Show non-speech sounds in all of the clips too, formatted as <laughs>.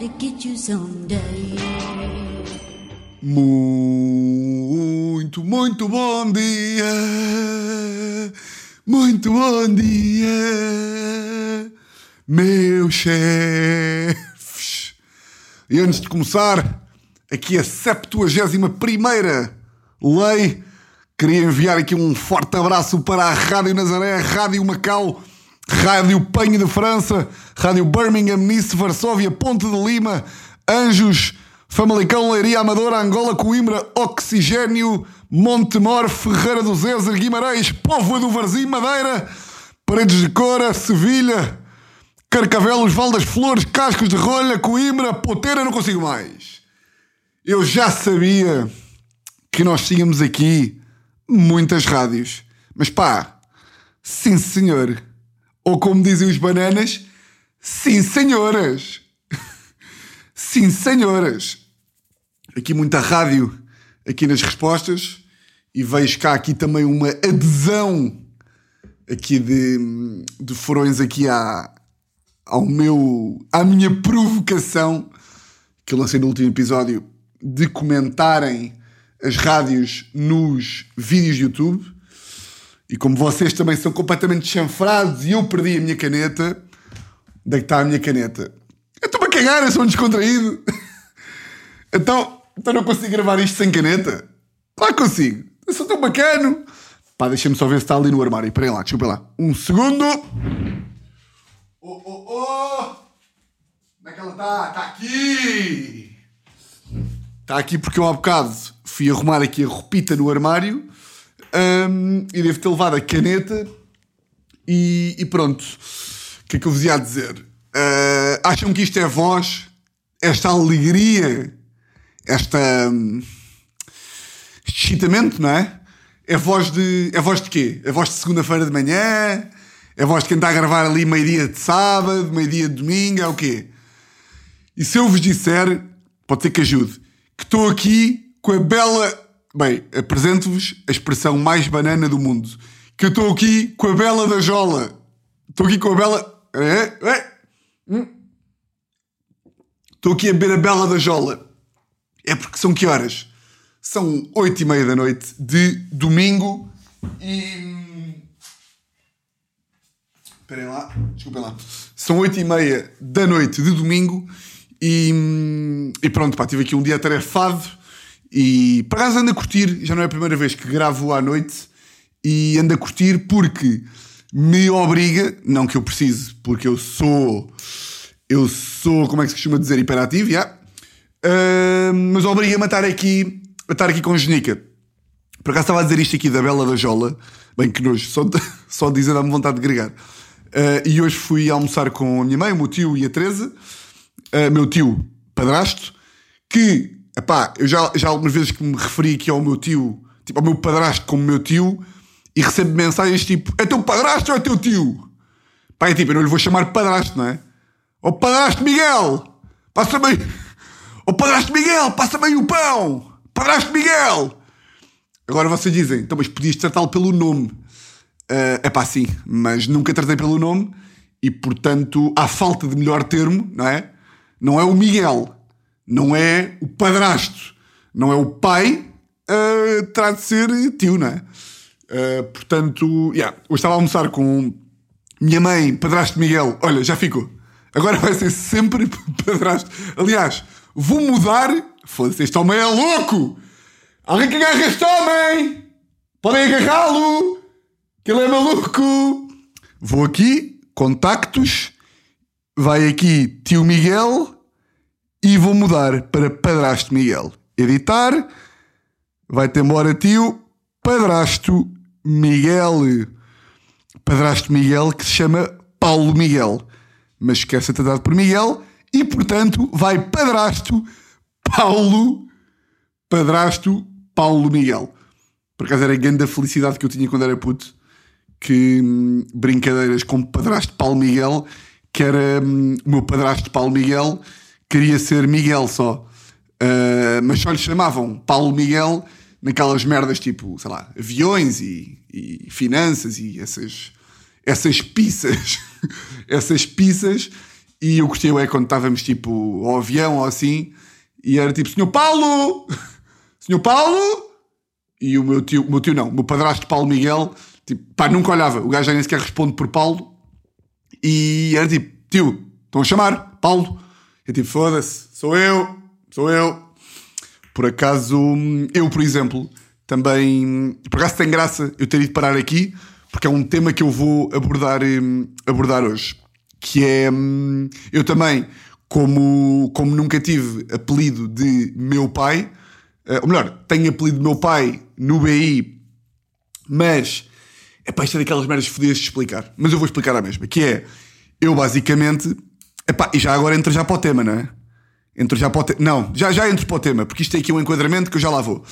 to get you someday. Muito, muito bom dia. Muito bom dia. Meus chefes. E antes de começar, aqui a 71 primeira lei. Queria enviar aqui um forte abraço para a Rádio Nazaré, Rádio Macau, Rádio Penho de França, Rádio Birmingham, Nice, Varsóvia, Ponte de Lima, Anjos, Famalicão, Leiria, Amadora, Angola, Coimbra, Oxigênio, Montemor, Ferreira do Zezer, Guimarães, Póvoa do Varzim, Madeira, Paredes de Cora, Sevilha, Carcavelos, Val das Flores, Cascos de Rolha, Coimbra, Poteira, não consigo mais. Eu já sabia que nós tínhamos aqui muitas rádios. Mas pá, sim senhor. Ou como dizem os bananas, sim senhoras. sim senhoras. Aqui muita rádio aqui nas respostas e vejo cá aqui também uma adesão aqui de, de furões aqui à, ao meu, à minha provocação que eu lancei no último episódio de comentarem as rádios nos vídeos de YouTube. E como vocês também são completamente chanfrados e eu perdi a minha caneta, onde é que está a minha caneta? Eu estou-me a cagar, eu sou um descontraído. <laughs> então, então não consigo gravar isto sem caneta? Claro que consigo. Eu sou tão bacano. Pá, deixa-me só ver se está ali no armário. Esperem lá, desculpem lá. Um segundo. Oh, oh, oh! Onde é que ela está? Está aqui! Está aqui porque eu há bocado fui arrumar aqui a roupita no armário hum, e devo ter levado a caneta e, e pronto. O que é que eu vos ia dizer? Uh, acham que isto é voz? Esta alegria? Esta... hum, este excitamento, não é? É voz de. É voz de quê? É voz de segunda-feira de manhã? É voz de quem está a gravar ali meio-dia de sábado, meio-dia de domingo? É o quê? E se eu vos disser, pode ser que ajude, que estou aqui com a bela. Bem, apresento-vos a expressão mais banana do mundo. Que eu estou aqui com a bela da Jola. Estou aqui com a bela. É? É? Hum? Estou aqui a beber a bela da Jola. É porque são que horas? São oito e meia da noite de domingo e. Esperem lá, desculpem lá. São oito e meia da noite de domingo e, e pronto, pá, tive aqui um dia atarefado e para acaso ando a curtir, já não é a primeira vez que gravo à noite e ando a curtir porque me obriga, não que eu precise, porque eu sou, eu sou, como é que se costuma dizer, hiperativo, já, Ah, mas obriga-me a estar aqui, a estar aqui com genica. Por acaso estava a dizer isto aqui da Bela da Jola, bem que nojo, só, <laughs> só dizer dá-me vontade de gregar. Ah, e hoje fui almoçar com a minha mãe, o meu tio e a Teresa, ah, meu tio padrasto, que, epá, eu já, já algumas vezes que me referi aqui ao meu tio, tipo ao meu padrasto como meu tio, e recebo mensagens tipo, é teu padrasto ou é teu tio? Pá, é tipo, eu não lhe vou chamar padrasto, não é? Ó padrasto Miguel, passa-me aí. Ó padrasto Miguel, passa-me aí o pão. Padrasto Miguel. Agora vocês dizem, então, mas podias tratá-lo pelo nome. é pá, sim, mas nunca tratei pelo nome e, portanto, há falta de melhor termo, não é? Não é o Miguel, não é o padrasto, não é o pai, uh, terá de ser tio, não é? Uh, portanto, yeah, eu estava a almoçar com minha mãe, padrasto Miguel, olha, já ficou. Agora vai ser sempre <laughs> padrasto. Aliás, vou mudar. Foda-se, este homem é louco! Alguém que agarra este homem! Podem agarrá-lo! Que ele é maluco! Vou aqui, contactos, vai aqui tio Miguel e vou mudar para padrasto Miguel. Editar, vai-te embora tio, padrasto Miguel. Padrasto Miguel que se chama Paulo Miguel. Mas esquece de tratado por Miguel e, portanto, vai padrasto Paulo padrasto Paulo Miguel. Por acaso era a grande felicidade que eu tinha quando era puto. Que hum, brincadeiras com padrasto Paulo Miguel, que era hum, o meu padrasto Paulo Miguel, queria ser Miguel só. Ah, mas só lhe chamavam Paulo Miguel naquelas merdas tipo, sei lá, aviões e, e finanças e essas, essas pizzas. <laughs> essas pizzas. E eu gostei é quando estávamos tipo ao avião ou assim, e era tipo, Senhor Paulo! <laughs> Senhor Paulo! E o meu tio, meu tio não, o meu padrasto Paulo Miguel, tipo, pá, nunca olhava. O gajo já nem sequer responde por Paulo. E era tipo, tio, estão a chamar, Paulo. Eu tipo, foda-se, sou eu, sou eu. Por acaso, eu, por exemplo, também. Por acaso tem graça eu ter ido parar aqui, porque é um tema que eu vou abordar, hum, abordar hoje. Que é. hum, Eu também, como, como nunca tive apelido de meu pai, eh, ou melhor, tenho apelido de meu pai no BI, mas. É para isto é daquelas merdas fodidas de explicar. Mas eu vou explicar a mesma. Que é. Eu basicamente. Epá, e já agora entro já para o tema, não é? Entro já para o tema. Não, já, já entro para o tema, porque isto tem aqui um enquadramento que eu já lá vou.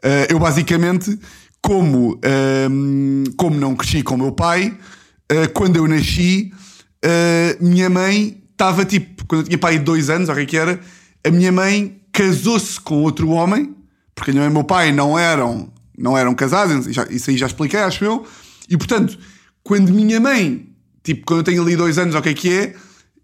Eh, eu basicamente, como, ehm, como não cresci com o meu pai, eh, quando eu nasci, eh, minha mãe estava tipo, quando eu tinha pai de dois anos, o que é que era, a minha mãe casou-se com outro homem, porque a minha mãe e meu pai não eram, não eram casados, isso aí já expliquei, acho eu, e portanto, quando minha mãe, tipo, quando eu tenho ali dois anos, o que é que é,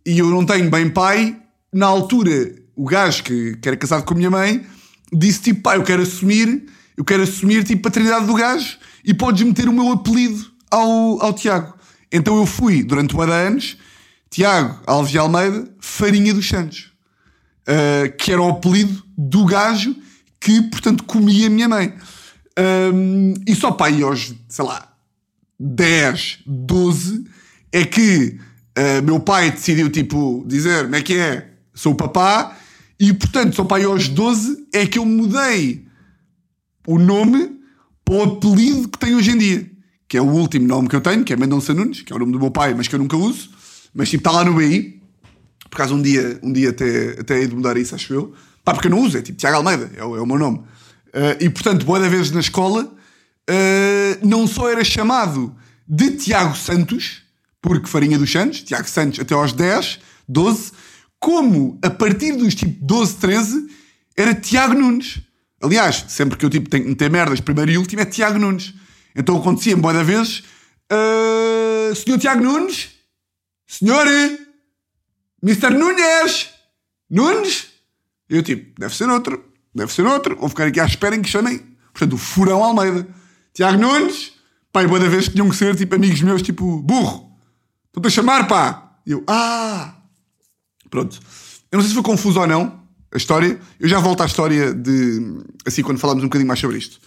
e eu não tenho bem pai, na altura, o gajo que, que era casado com a minha mãe disse tipo, pá, eu quero assumir, eu quero assumir tipo paternidade do gajo e podes meter o meu apelido ao, ao Tiago. Então eu fui, durante uma de anos, Tiago Alves de Almeida, Farinha dos Santos. Uh, que era o apelido do gajo que, portanto, comia a minha mãe. Um, e só para aí aos, sei lá, 10, 12, é que uh, meu pai decidiu, tipo, dizer como é que é, sou o papá, e portanto, para aí aos 12 é que eu mudei o nome para o apelido que tenho hoje em dia, que é o último nome que eu tenho, que é Mendonça Nunes, que é o nome do meu pai, mas que eu nunca uso, mas tipo, está lá no BI, por acaso um dia, um dia até, até hei de mudar isso, acho eu. Pá, porque eu não uso, é tipo Tiago Almeida, é o, é o meu nome. Eh, e portanto, boa da vez na escola, eh, não só era chamado de Tiago Santos, porque Farinha dos Santos, Tiago Santos até aos 10, 12, como a partir dos tipo 12, 13, era Tiago Nunes. Aliás, sempre que eu tipo, tenho que meter merdas, primeiro e último, é Tiago Nunes. Então acontecia-me boa da vez, eh, Senhor Tiago Nunes, Senhor Mr. Nunes, Nunes, eu tipo, deve ser outro, deve ser outro, vou ficar aqui à espera em que chamem, portanto, o Furão Almeida. Tiago Nunes, e boa da vez tinham que ser tipo amigos meus, tipo, burro, estou-te a chamar, pá. E eu, ah, pronto. Eu não sei se foi confuso ou não, a história. Eu já volto à história de, assim, quando falamos um bocadinho mais sobre isto.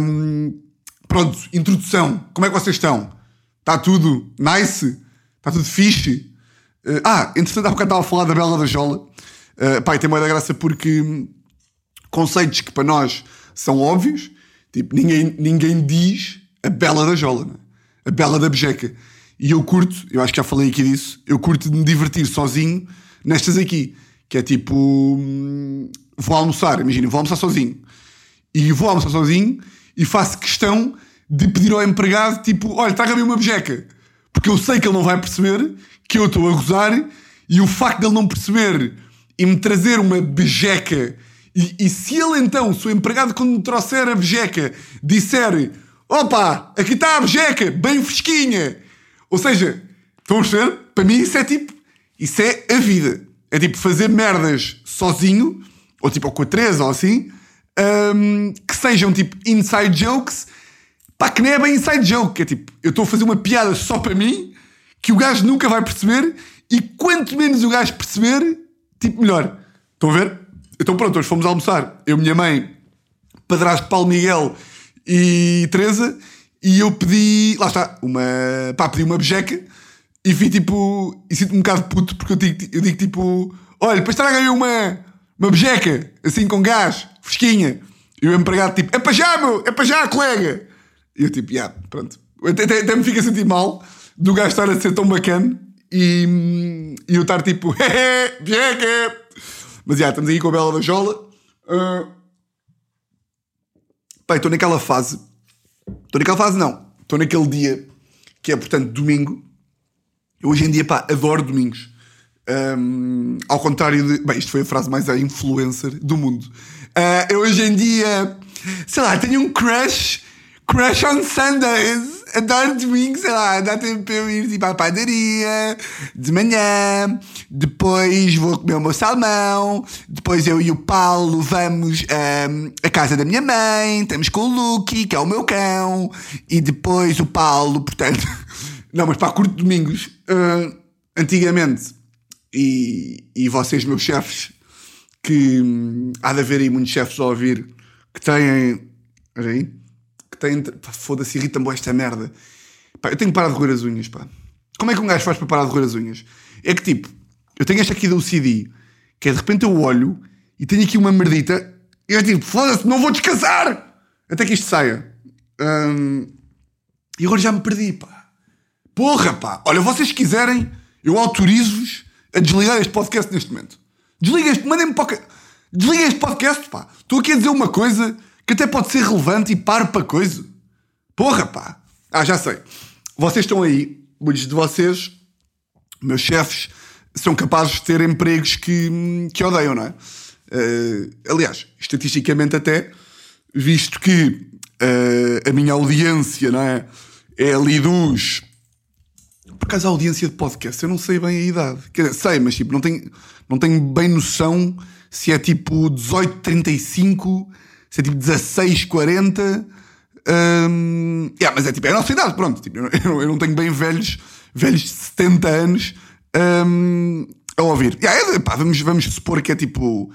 Hum, pronto, introdução. Como é que vocês estão? Está tudo nice? Está tudo fixe? Uh, ah, entretanto, há bocado estava a falar da Bela da Jola. Uh, pá, e tem muita graça porque conceitos que para nós são óbvios, tipo, ninguém, ninguém diz a Bela da Jola, é? a Bela da Bejeca. E eu curto, eu acho que já falei aqui disso, eu curto de me divertir sozinho nestas aqui, que é tipo, hum, vou almoçar, imagina, vou almoçar sozinho. E vou almoçar sozinho e faço questão de pedir ao empregado, tipo, olha, traga-me uma bejeca. Porque eu sei que ele não vai perceber que eu estou a gozar e o facto de ele não perceber e me trazer uma bejeca e, e se ele então, se o empregado quando me trouxer a bejeca disser opa, aqui está a bejeca, bem fresquinha ou seja, estão a perceber? Para mim isso é tipo, isso é a vida é tipo fazer merdas sozinho ou tipo ou com a Teresa ou assim hum, que sejam tipo inside jokes pá, que nem é bem inside joke é tipo, eu estou a fazer uma piada só para mim que o gajo nunca vai perceber e quanto menos o gajo perceber, tipo, melhor. Estão a ver? Então pronto, hoje fomos almoçar. Eu, minha mãe, padrasto Paulo Miguel e Teresa, e eu pedi, lá está, uma, pá, pedi uma bejeca e fui tipo, e sinto-me um bocado puto porque eu digo, eu digo tipo, olha, depois traga-me uma, uma bejeca, assim com gás, fresquinha. E o empregado tipo, é para já, meu, é para já, colega. E eu tipo, já, yeah, pronto. Até, até, até me fica a sentir mal do gajo estar a ser tão bacana e, e eu estar tipo, <laughs> hehe, bejeca. Mas já, estamos aí com a Bela da Jola. Uh... Pai, estou naquela fase. Estou naquela fase, não. Estou naquele dia que é, portanto, domingo. Eu hoje em dia, pá, adoro domingos. Um, ao contrário de. Bem, isto foi a frase mais a influencer do mundo. Uh, eu hoje em dia, sei lá, tenho um crush. Crush on Sundays. Adoro domingo, sei lá, dá tempo para eu ir tipo, à padaria de manhã, depois vou comer o meu salmão, depois eu e o Paulo vamos um, à casa da minha mãe, estamos com o Lucky, que é o meu cão, e depois o Paulo, portanto. <laughs> Não, mas pá, curto domingos. Uh, antigamente, e, e vocês, meus chefes, que hum, há de haver aí muitos chefes a ouvir que têm. Olha aí. Têm. Foda-se, irrita-me esta merda. Pá, eu tenho que parar de roer as unhas, pá. Como é que um gajo faz para parar de roer as unhas? É que tipo, eu tenho esta aqui da OCD, que é de repente eu olho e tenho aqui uma merdita e eu tipo, foda-se, não vou descansar! Até que isto saia. Hum, e agora já me perdi, pá. Porra, pá. Olha, vocês quiserem, eu autorizo-vos a desligar este podcast neste momento. Desliga este, mandem-me para o... Desliga este podcast, pá. Estou aqui a dizer uma coisa que até pode ser relevante e paro para coisa. Porra, pá. Ah, já sei. Vocês estão aí, muitos de vocês, meus chefes, são capazes de ter empregos que, que odeiam, não é? Uh, aliás, estatisticamente até, visto que uh, a minha audiência, não é? É ali dos por acaso a audiência de podcast, eu não sei bem a idade. Quer dizer, sei, mas tipo, não tenho, não tenho bem noção se é tipo 18, 35, se é tipo 16, 40. Um, yeah, mas é tipo, é a nossa idade, pronto. Tipo, eu, não, <laughs> eu não tenho bem velhos, velhos de 70 anos um, a ouvir. Yeah, é, pá, vamos, vamos supor que é tipo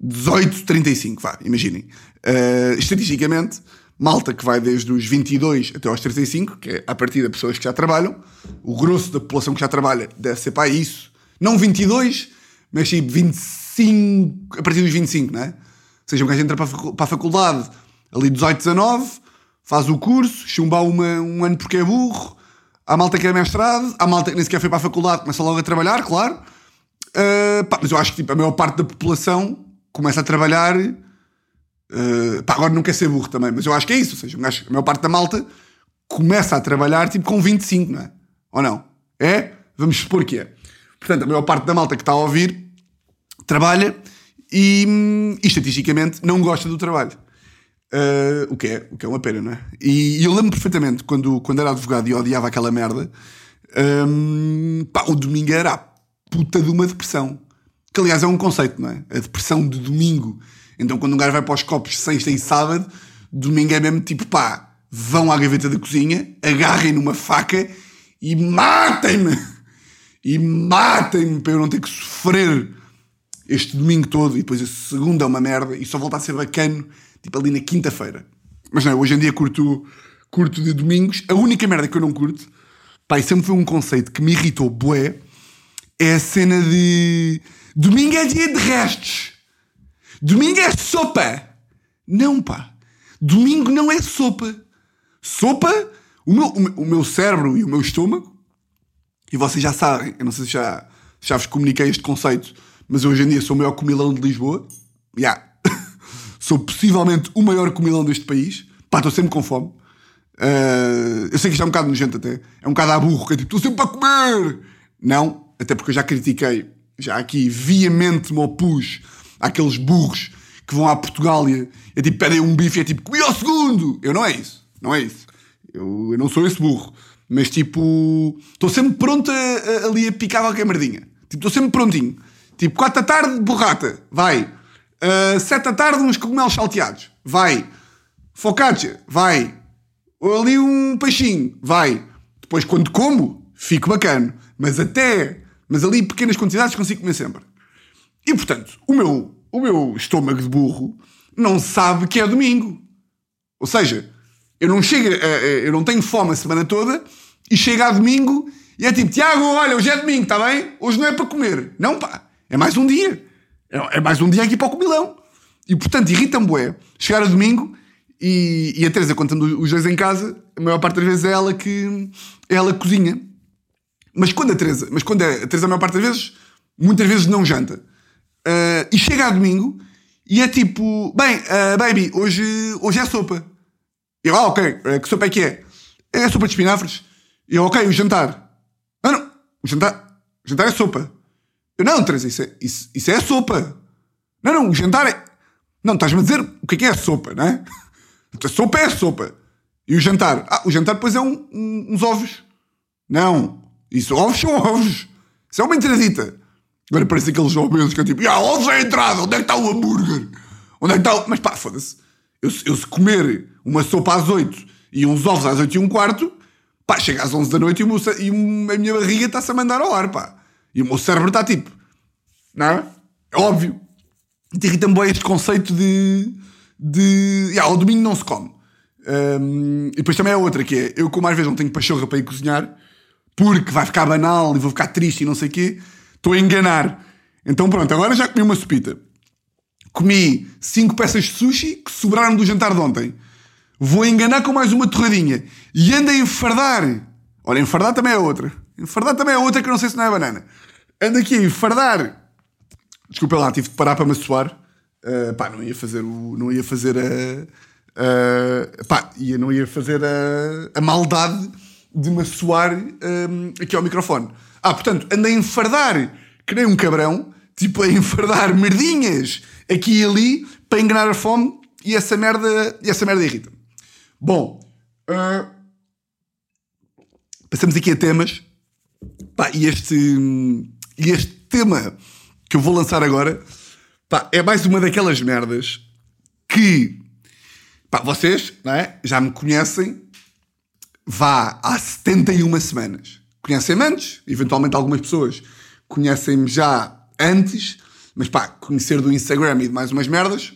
18, 35, vá, imaginem. Uh, estatisticamente, malta que vai desde os 22 até aos 35, que é a partir de pessoas que já trabalham, o grosso da população que já trabalha deve ser para isso, não 22, mas tipo 25, a partir dos 25, não é? Seja, um gajo entra para a faculdade ali 18, 19, faz o curso, chumbar uma, um ano porque é burro, há malta que é mestrado, há malta que nem sequer foi para a faculdade, começa logo a trabalhar, claro. Uh, pá, mas eu acho que tipo, a maior parte da população começa a trabalhar Uh, pá, agora não quer ser burro também, mas eu acho que é isso. Ou seja, gajo, a maior parte da malta começa a trabalhar tipo com 25, não é? Ou não? É? Vamos supor que é. Portanto, a maior parte da malta que está a ouvir trabalha e, e estatisticamente não gosta do trabalho. Uh, o, que é, o que é uma pena, não é? E, e eu lembro perfeitamente quando, quando era advogado e odiava aquela merda, um, pá, o domingo era a puta de uma depressão. Que aliás é um conceito, não é? A depressão de domingo então quando um gajo vai para os copos sexta e sábado, domingo é mesmo tipo pá, vão à gaveta da cozinha, agarrem numa faca e matem-me! E matem-me para eu não ter que sofrer este domingo todo e depois a segunda é uma merda e só volta a ser bacano tipo ali na quinta-feira. Mas não, hoje em dia curto, curto de domingos. A única merda que eu não curto, pá, e sempre foi um conceito que me irritou bué, é a cena de domingo é dia de restos. Domingo é sopa! Não, pá. Domingo não é sopa. Sopa, o meu, o meu cérebro e o meu estômago, e vocês já sabem, eu não sei se já, já vos comuniquei este conceito, mas hoje em dia sou o maior comilão de Lisboa. Yeah. <laughs> sou possivelmente o maior comilão deste país. Pá, estou sempre com fome. Uh, eu sei que isto é um bocado nojento até. É um bocado à burro, que é tipo, estou sempre para comer! Não, até porque eu já critiquei, já aqui viamente me opus àqueles burros que vão à Portugália e tipo, pedem um bife e é tipo, comi ao segundo! Eu não é isso. Não é isso. Eu, eu não sou esse burro. Mas tipo, estou sempre pronto a, a, ali a picar qualquer merdinha. Tipo, estou sempre prontinho. Tipo, 4 da tarde, borrata. Vai. Uh, 7 da tarde, uns cogumelos salteados. Vai. Focaccia. Vai. Ali um peixinho. Vai. Depois, quando como, fico bacana. Mas até... Mas ali, pequenas quantidades, consigo comer sempre. E portanto, o meu, o meu estômago de burro não sabe que é domingo. Ou seja, eu não chego, a, a, eu não tenho fome a semana toda e chega a domingo e é tipo, Tiago, olha, hoje é domingo, está bem? Hoje não é para comer. Não, pá, é mais um dia. É, é mais um dia aqui para o comilão. E portanto, irrita-me bué chegar a domingo e, e a Teresa, contando os dois em casa, a maior parte das vezes é ela que, é ela que cozinha. Mas quando a Teresa, mas quando é, a Teresa, a maior parte das vezes, muitas vezes não janta. Uh, e chega a domingo e é tipo, bem, uh, baby, hoje, hoje é sopa. Eu, ah, ok, uh, que sopa é que é? É sopa de espinafres. Eu, ok, o jantar. Ah, não, o jantar, o jantar é sopa. Eu, não, Teresa, isso é, isso, isso é sopa. Não, não, o jantar é. Não, estás-me a dizer o que é que é sopa, não é? Então, sopa é sopa. E o jantar? Ah, o jantar depois é um, um- uns ovos. Não. Isso, ovos são ovos. Isso é uma entradita. Agora parece aqueles obesos que é tipo, ah, ovos é a entrada, onde é que está o hambúrguer? Onde é que está o... Mas pá, foda-se. Eu, eu se comer uma sopa às 8 e uns ovos às 8 e um quarto, pá, chega às 11 da noite e, o meu e a minha barriga está-se a mandar ao ar, pá. E o meu cérebro está tipo, não é? É óbvio. E irrita-me bem este conceito de. de. Yeah, ao domingo não se come. Hum, e depois também é outra, que é eu, como às vezes não tenho pachorra para ir cozinhar, porque vai ficar banal e vou ficar triste e não sei o quê, estou a enganar. Então pronto, agora já comi uma sopita. Comi cinco peças de sushi que sobraram do jantar de ontem. Vou enganar com mais uma torradinha. E ando a enfardar. Olha, enfardar também é outra. Enfardar também é outra que eu não sei se não é banana. Ando aqui a enfardar Desculpa lá, tive de parar para me assoar. Uh, pá, não ia fazer o. Não ia fazer a. a- pá, ia, não ia fazer a, a maldade de me assoar um, aqui ao microfone. Ah, portanto, andei a enfardar que nem um cabrão, tipo a enfardar merdinhas aqui e ali para enganar a fome e essa merda, e essa merda irrita. Bom, uh, passamos aqui a temas. Pá, e este, e este tema que eu vou lançar agora pá, é mais uma daquelas merdas que pá, vocês não é? já me conhecem vá há 71 semanas. Conhecem-me antes, eventualmente algumas pessoas conhecem-me já antes, mas pá, conhecer do Instagram e de mais umas merdas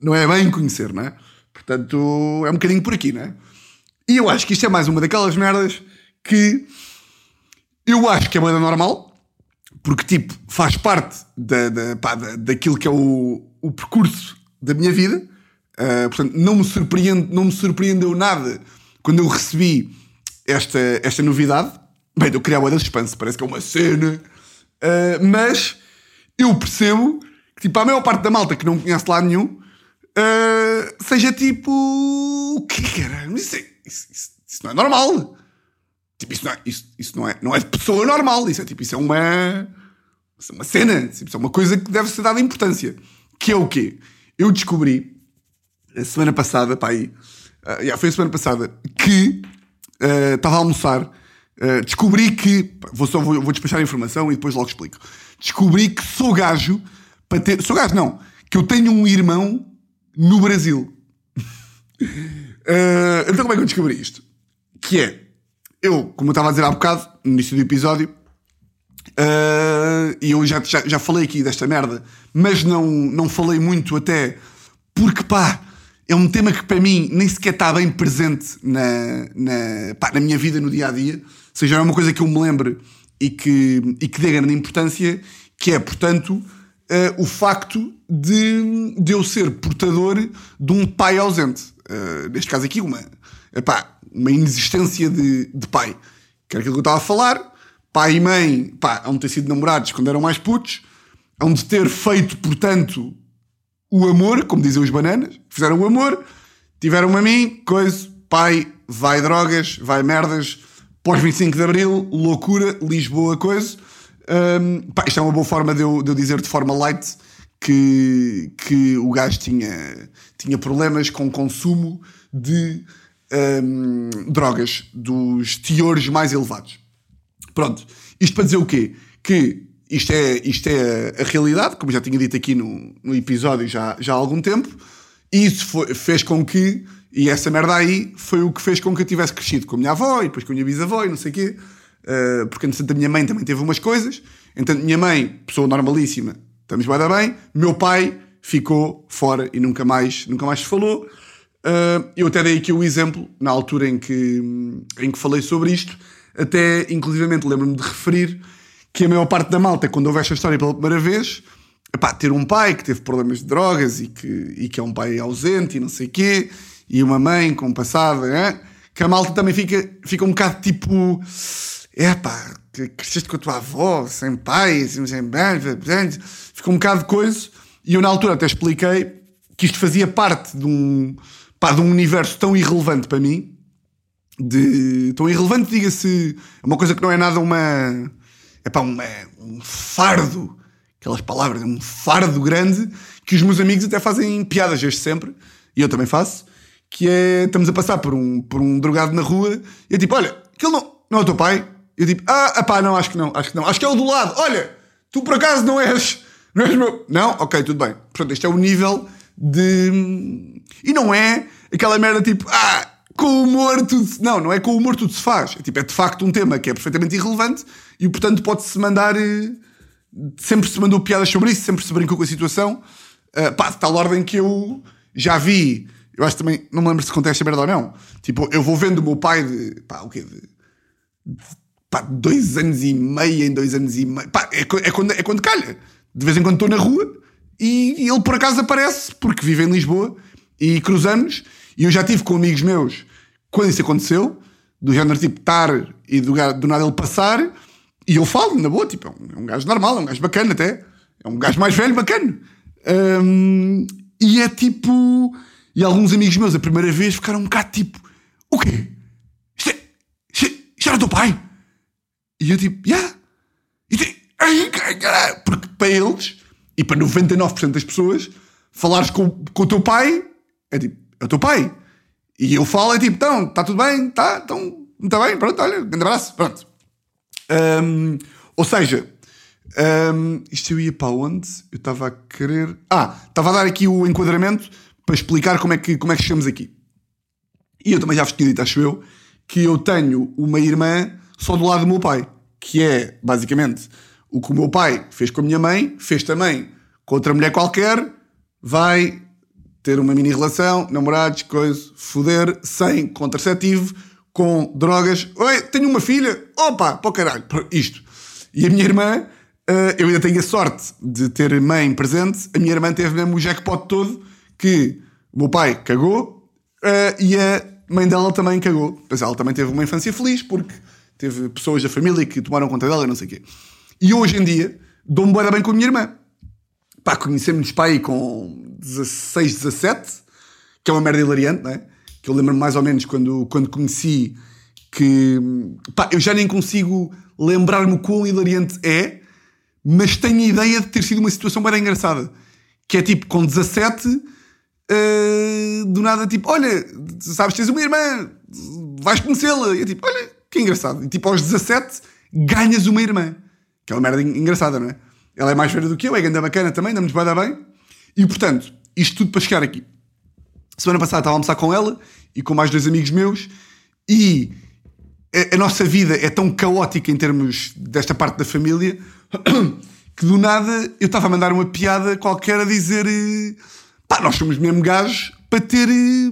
não é bem conhecer, não é? Portanto, é um bocadinho por aqui, não é? E eu acho que isto é mais uma daquelas merdas que eu acho que é moeda normal, porque tipo, faz parte da, da, pá, da- daquilo que é o, o percurso da minha vida. Uh, portanto, não me, surpreende, não me surpreendeu nada quando eu recebi esta, esta novidade. Bem, eu queria a moeda de suspense, parece que é uma cena. Uh, mas eu percebo que tipo, a maior parte da malta que não conhece lá nenhum uh, seja tipo. O que caralho? Isso, é- isso, isso, isso não é normal. Tipo, isso não é, isso, isso não é, não é pessoa normal. Isso é tipo, isso é uma, isso é uma cena. Tipo, Isso é uma coisa que deve ser dada importância. Que é o quê? Eu descobri a semana passada, pá, aí, ah, yeah, foi a semana passada, que ah, estava a almoçar. ah, descobri que. pá, Vou só vou, vou despachar a informação e depois logo explico. Descobri que sou gajo para ter. Sou gajo, não. Que eu tenho um irmão no Brasil. <laughs> Ah, então como é que eu descobri isto? Que é, eu, como eu estava a dizer há bocado, no início do episódio, ah, e eu já, já, já falei aqui desta merda, mas não, não falei muito até porque, pá, é um tema que para mim nem sequer está bem presente na, na, pá, na minha vida no dia a dia. Ou seja, é uma coisa que eu me lembre e que, e que dê grande importância, que é, portanto, ah, o facto de, de eu ser portador de um pai ausente. Ah, neste caso aqui, uma, epá, uma inexistência de, de pai. Que era aquilo que eu estava a falar. Pai e mãe, pá, hão de ter sido namorados quando eram mais putos, hão de ter feito, portanto, o amor, como dizem os bananas, fizeram o amor, tiveram-me a mim, coisa, pai, vai drogas, vai merdas, pós 25 de Abril, loucura, Lisboa, coisa. Hum, pá, isto é uma boa forma de eu, de eu dizer de forma light que, que o gajo tinha, tinha problemas com o consumo de drogas dos teores mais elevados. Pronto, isto para dizer o quê? Que isto é, isto é a, realidade, como já tinha dito aqui no, no episódio já, já há algum tempo, e isso foi- fez com que, e essa merda aí foi o que fez com que eu tivesse crescido com a minha avó e depois com a minha bisavó e não sei o quê, uh, porque entretanto a minha mãe também teve umas coisas, então minha mãe, pessoa normalíssima, estamos bem, bem, meu pai ficou fora e nunca mais, nunca mais se falou. Uh, eu até dei aqui o exemplo, na altura em que, em que falei sobre isto, até inclusivamente lembro-me de referir que a maior parte da malta, quando ouve esta história pela primeira vez, epá, ter um pai que teve problemas de drogas e que, e que é um pai ausente e não sei quê, e uma mãe com passado, é? que a malta também fica, fica um bocado tipo. É pá, cresceste com a tua avó, sem pai, sem, fica um bocado de coisa. E eu na altura até expliquei que isto fazia parte de um, pá, de um universo tão irrelevante para mim, de tão irrelevante, diga-se, é uma coisa que não é nada uma é pá, uma, um fardo, aquelas palavras, um fardo grande que os meus amigos até fazem piadas desde sempre, e eu também faço, que é, estamos a passar por um, por um drogado na rua e é tipo, olha, aquele não, não é o teu pai? Eu tipo, ah, pá, não, acho que não, acho que não, acho que é o do lado, olha, tu por acaso não és, não és meu... Não? Ok, tudo bem. Portanto, este é o nível de... E não é aquela merda tipo, ah, com humor tudo se... Não, não é com humor tudo se faz. É, tipo, é de facto um tema que é perfeitamente irrelevante e, portanto, pode-se mandar... eh, Sempre se mandou piadas sobre isso, sempre se brincou com a situação. Uh, pá, de tal ordem que eu já vi... Eu acho também... Não me lembro se contei esta merda ou não. Tipo, eu vou vendo o meu pai de... Pá, o quê? De, pá, dois anos e meio em dois anos e meio. Pá, é, é quando, é quando calha. De vez em quando estou na rua e, ele por acaso aparece, porque vive em Lisboa e cruzamos. E eu já tive com amigos meus quando isso aconteceu, do género tipo estar e do, do nada ele passar. E eu falo, na boa, tipo, é um, é um gajo normal, é um gajo bacana até. É um gajo mais velho, bacana. Hum, e é tipo. E alguns amigos meus, a primeira vez, ficaram um bocado tipo: O quê? Isto, é, isto, é- isto era o teu pai? E eu tipo, yeah. E caralho. Porque para eles, e para 99% das pessoas, falares com, com o teu pai é tipo, é o teu pai. E eu falo, é tipo, então, está tudo bem? Está, então, está bem? Pronto, olha, grande abraço, pronto. Hum, ou seja, hum, isto eu ia para onde? Eu estava a querer. Ah, estava a dar aqui o enquadramento para explicar como é que, como é que chegamos aqui. E eu também já vos tinha dito, acho eu, que eu tenho uma irmã só do lado do meu pai, que é basicamente o que o meu pai fez com a minha mãe, fez também com outra mulher qualquer, vai ter uma mini relação, namorados, coisa, foder, sem contraceptivo, com drogas. Oi, tenho uma filha, opa, para o caralho, isto. E a minha irmã, eh, eu ainda tenho a sorte de ter mãe presente, a minha irmã teve mesmo o jackpot todo, que o meu pai cagou, Uh, e a mãe dela também cagou. Mas ela também teve uma infância feliz porque teve pessoas da família que tomaram conta dela e não sei o quê. E hoje em dia dou-me da bem com a minha irmã. Pá, conhecemos-nos aí com 16, 17, que é uma merda hilariante, não é? Que eu lembro-me mais ou menos quando, quando conheci que. Pá, eu já nem consigo lembrar-me o quão hilariante é, mas tenho a ideia de ter sido uma situação bem engraçada. Que é tipo, com 17, uh, do nada, tipo, olha, sabes, tens uma irmã, vais conhecê-la. E eu tipo, olha, que engraçado. E tipo, aos 17, ganhas uma irmã. Que é uma merda en- engraçada, não é? Ela é mais velha do que eu, é ganda bacana também, damos bem. E portanto, isto tudo para chegar aqui. Semana passada estava a almoçar com ela e com mais dois amigos meus e a, a nossa vida é tão caótica em termos desta parte da família <coughs> que do nada eu estava a mandar uma piada qualquer a dizer eh, pá, nós somos mesmo gajos para ter eh,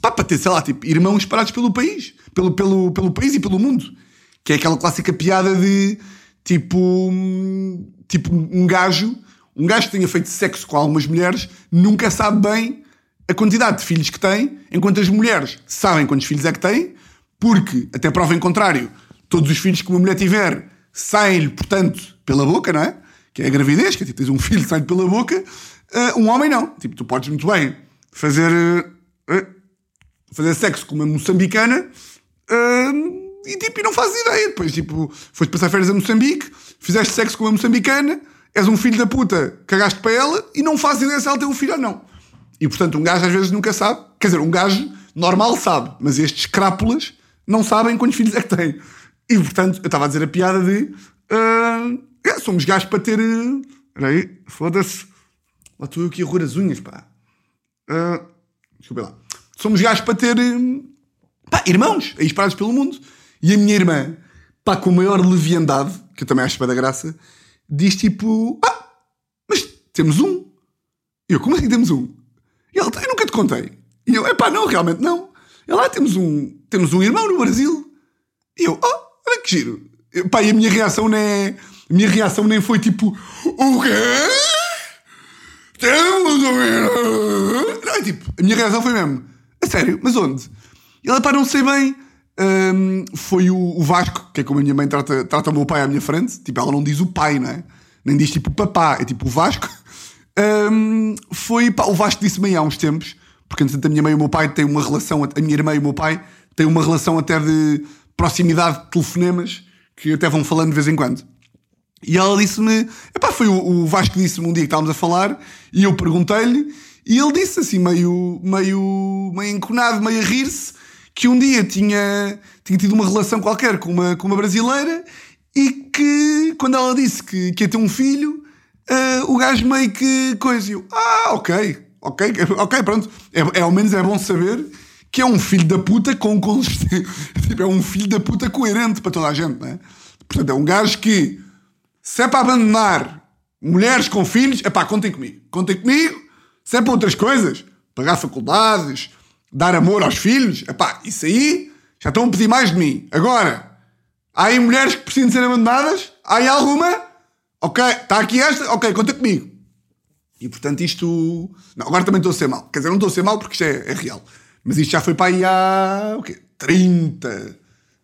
pá, para ter, sei lá, tipo, irmãos espalhados pelo país, pelo, pelo, pelo país e pelo mundo. Que é aquela clássica piada de tipo, hum, tipo um gajo, um gajo que tenha feito sexo com algumas mulheres nunca sabe bem a quantidade de filhos que tem, enquanto as mulheres sabem quantos filhos é que têm, porque, até prova em contrário, todos os filhos que uma mulher tiver saem-lhe, portanto, pela boca, não é? Que é a gravidez, que é tipo, tens um filho sai pela boca, ah, um homem não. Tipo, tu podes muito bem fazer, ah, fazer sexo com uma moçambicana e tipo, e não fazes ideia. Depois, tipo, foste passar férias a Moçambique, fizeste sexo com uma moçambicana, és um filho da puta, cagaste para ela e não fazes ideia se ela tem um filho ou não. E portanto, um gajo às vezes nunca sabe. Quer dizer, um gajo normal sabe, mas estes crápulas não sabem quantos filhos é que têm. E portanto, eu estava a dizer a piada de. ah, é, somos gajos para ter. ah, Espera aí, foda-se. Lá estou eu aqui a roer as unhas, pá. Ah, desculpa lá. Somos gajos para ter. hum, pá, irmãos, aí espalhados pelo mundo. E a minha irmã, pá, com a maior leviandade, que eu também acho para da graça, diz tipo: Ah, mas temos um. E eu, como assim temos um? E ela, eu nunca te contei. E eu, epá, não, realmente não. Ela, ah, temos um, temos um irmão no Brasil. E eu, oh, olha que giro. Eu, pá, e a minha reação nem a minha reação nem foi tipo, o quê? Temos um irmão? Não, é tipo, a minha reação foi mesmo, a sério, mas onde? E ela, pá, não sei bem. Hum, foi o, o Vasco, que é como a minha mãe trata, trata o meu pai à minha frente. Tipo, ela não diz o pai, não é? Nem diz tipo papá, é tipo o Vasco. Hum, foi, pá, o Vasco disse-me há uns tempos, porque entretanto a minha mãe e o meu pai têm uma relação, a minha irmã e o meu pai têm uma relação até de proximidade de telefonemas, que até vão falando de vez em quando. E ela disse-me, epá, foi o, o Vasco disse-me um dia que estávamos a falar, e eu perguntei-lhe, E ele disse assim, meio, meio, meio enconado, meio a rir-se, que um dia tinha, tinha tido uma relação qualquer com uma, com uma brasileira e que quando ela disse que, que ia ter um filho, uh, o gajo meio que coisa. Ah, ok, ok, ok, pronto. É, é, ao menos é bom saber que é um filho da puta com consistência. <laughs> tipo, é um filho da puta coerente para toda a gente, não é? Portanto, é um gajo que, se é para abandonar mulheres com filhos, é pá, contem comigo. Contem comigo, se é para outras coisas, pagar faculdades, dar amor aos filhos, é pá, isso aí já estão a pedir mais de mim. Agora, há aí mulheres que precisam ser abandonadas? Há aí alguma? Ok, está aqui esta? Ok, conta comigo. E portanto isto. Não, agora também estou a ser mal. Quer dizer, não estou a ser mal porque isto é, é real. Mas isto já foi para aí há. o quê? 30.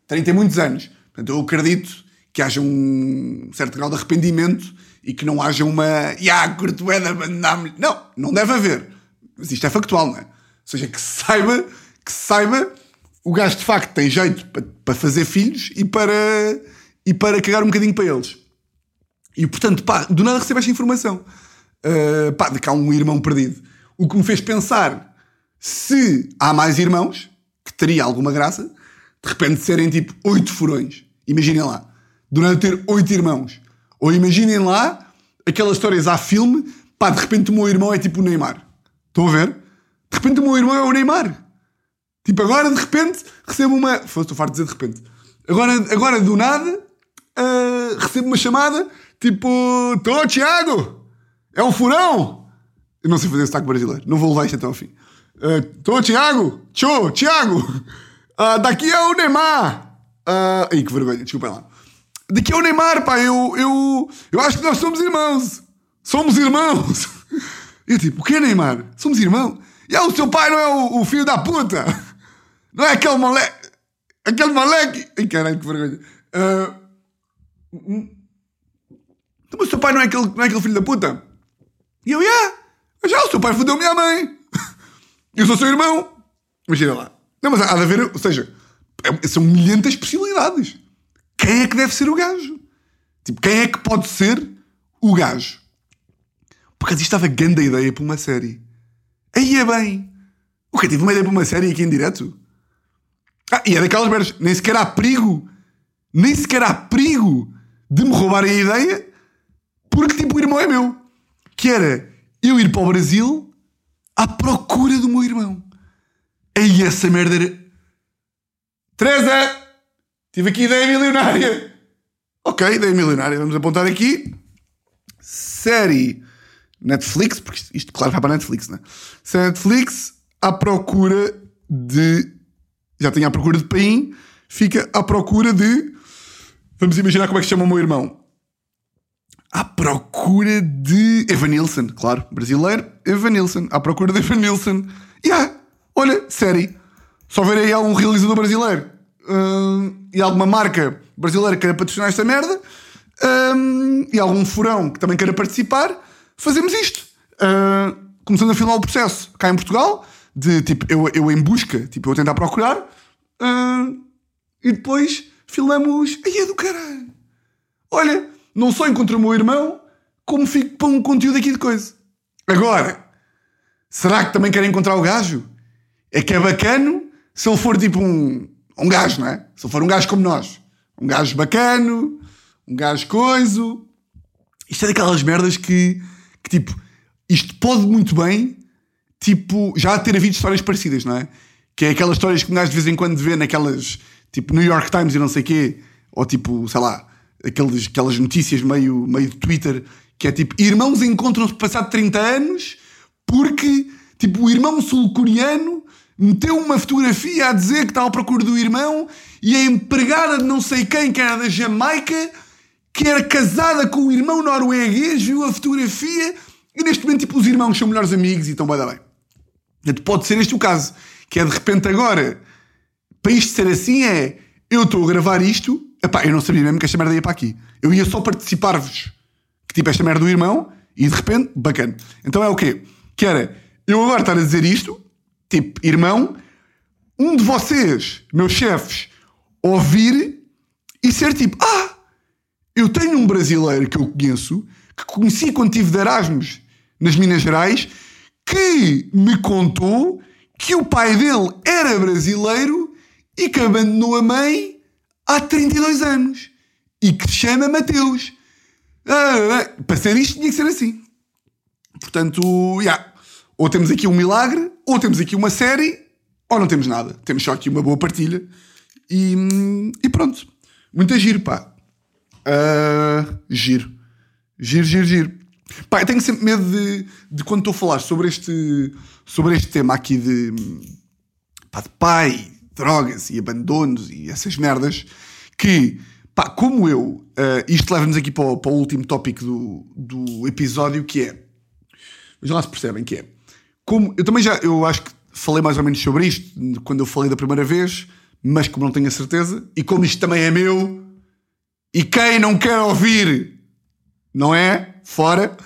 30 e muitos anos. Portanto, eu acredito que haja um certo grau de arrependimento e que não haja uma. Ya, curto é de abandonar-me. Não, não deve haver. Mas isto é factual, não é? Seja, que saiba, que saiba, o gajo de facto tem jeito para, para fazer filhos e para, e para cagar um bocadinho para eles. E portanto, pá, do nada recebo esta informação. Uh, pá, de há um irmão perdido. O que me fez pensar se há mais irmãos, que teria alguma graça, de repente serem tipo oito furões. Imaginem lá. Do nada ter oito irmãos. Ou imaginem lá aquelas histórias à filme, pá, de repente o meu irmão é tipo o Neymar. Estão a ver? De repente o meu irmão é o Neymar. Tipo, agora de repente recebo uma. Estou farto de dizer de repente. Agora, agora do nada uh, recebo uma chamada tipo: Tô, Tiago! É um furão! Eu não sei fazer sotaque brasileiro, não vou levar isto até ao fim. Uh, Tô, Tiago! Tchô, Tiago! Uh, daqui é o Neymar! Uh, Ih, que vergonha, desculpa lá. Daqui é o Neymar, pá, eu, eu, eu acho que nós somos irmãos! Somos irmãos! <laughs> Eu tipo, o que é Neymar? Somos irmãos? E o seu pai não é o, o filho da puta? Não é aquele moleque. Aquele moleque. Ai caralho, que vergonha. Uh, mas o seu pai não é, aquele, não é aquele filho da puta? E eu, yeah. Já, o seu pai fodeu minha mãe. Eu sou seu irmão. Imagina lá. Não, mas há de haver. Ou seja, é, são milhentas possibilidades. Quem é que deve ser o gajo? Tipo, quem é que pode ser o gajo? Porque isto estava grande ideia para uma série. Aí é bem. O que tive uma ideia para uma série aqui em direto? Ah, e é daquelas merdas. Nem sequer há perigo. Nem sequer há perigo de me roubarem a ideia porque, tipo, o irmão é meu. Que era eu ir para o Brasil à procura do meu irmão. Aí essa merda era. Teresa! Tive aqui ideia milionária. Ok, ideia milionária. Vamos apontar aqui. Série Netflix, porque isto, isto claro vai para Netflix, né? Série Netflix à procura de já tinha à procura de Paim, fica à procura de. Vamos imaginar como é que se chama o meu irmão. À procura de Evanilson, claro, brasileiro, Evanilson. À procura de Evanilson. E yeah, olha, série. Só ver aí algum realizador brasileiro hum, e alguma marca brasileira que queira patrocinar esta merda hum, e algum furão que também queira participar, fazemos isto. Uh, começando a filmar o processo cá em Portugal de tipo, eu, eu em busca, tipo, eu tentar procurar, uh, e depois filmamos. Aí é do caralho! Olha, não só encontro o meu irmão, como fico para um conteúdo aqui de coisa. Agora, será que também querem encontrar o gajo? É que é bacano se ele for tipo um, um gajo, não é? Se ele for um gajo como nós. Um gajo bacano, um gajo coiso. Isto é daquelas merdas que, que tipo, isto pode muito bem tipo, já ter havido histórias parecidas, não é? Que é aquelas histórias que um gajo de vez em quando vê naquelas, tipo, New York Times e não sei quê, ou tipo, sei lá, aqueles, aquelas notícias meio, meio de Twitter, que é tipo, irmãos encontram-se passado 30 anos porque, tipo, o irmão sul-coreano meteu uma fotografia a dizer que está à procura do irmão e a empregada de não sei quem, que era da Jamaica, que era casada com o irmão norueguês, viu a fotografia e neste momento, tipo, os irmãos são melhores amigos e estão bem, bem. Portanto, pode ser este o caso. Que é de repente agora, para isto ser assim, é eu estou a gravar isto, epá, eu não sabia mesmo que esta merda ia para aqui. Eu ia só participar-vos. Que tipo, esta merda do irmão, e de repente, bacana. Então é o quê? Que era eu agora estar a dizer isto, tipo, irmão, um de vocês, meus chefes, ouvir e ser tipo, ah, eu tenho um brasileiro que eu conheço, que conheci quando estive de Erasmus nas Minas Gerais, que me contou que o pai dele era brasileiro e que abandonou a mãe há 32 anos e que se chama Mateus. Ah, para ser isto tinha que ser assim. Portanto, yeah. ou temos aqui um milagre, ou temos aqui uma série, ou não temos nada. Temos só aqui uma boa partilha e, e pronto. Muito giro, pá. Uh, giro. Giro, giro, giro. Pá, eu tenho sempre medo de, de quando estou a falar sobre este, sobre este tema aqui de, pá, de pai, drogas e abandonos e essas merdas, que, pá, como eu, uh, isto leva-nos aqui para o, para o último tópico do, do episódio, que é, vejam lá se percebem, que é, como, eu também já, eu acho que falei mais ou menos sobre isto quando eu falei da primeira vez, mas como não tenho a certeza, e como isto também é meu, e quem não quer ouvir, não é? Fora.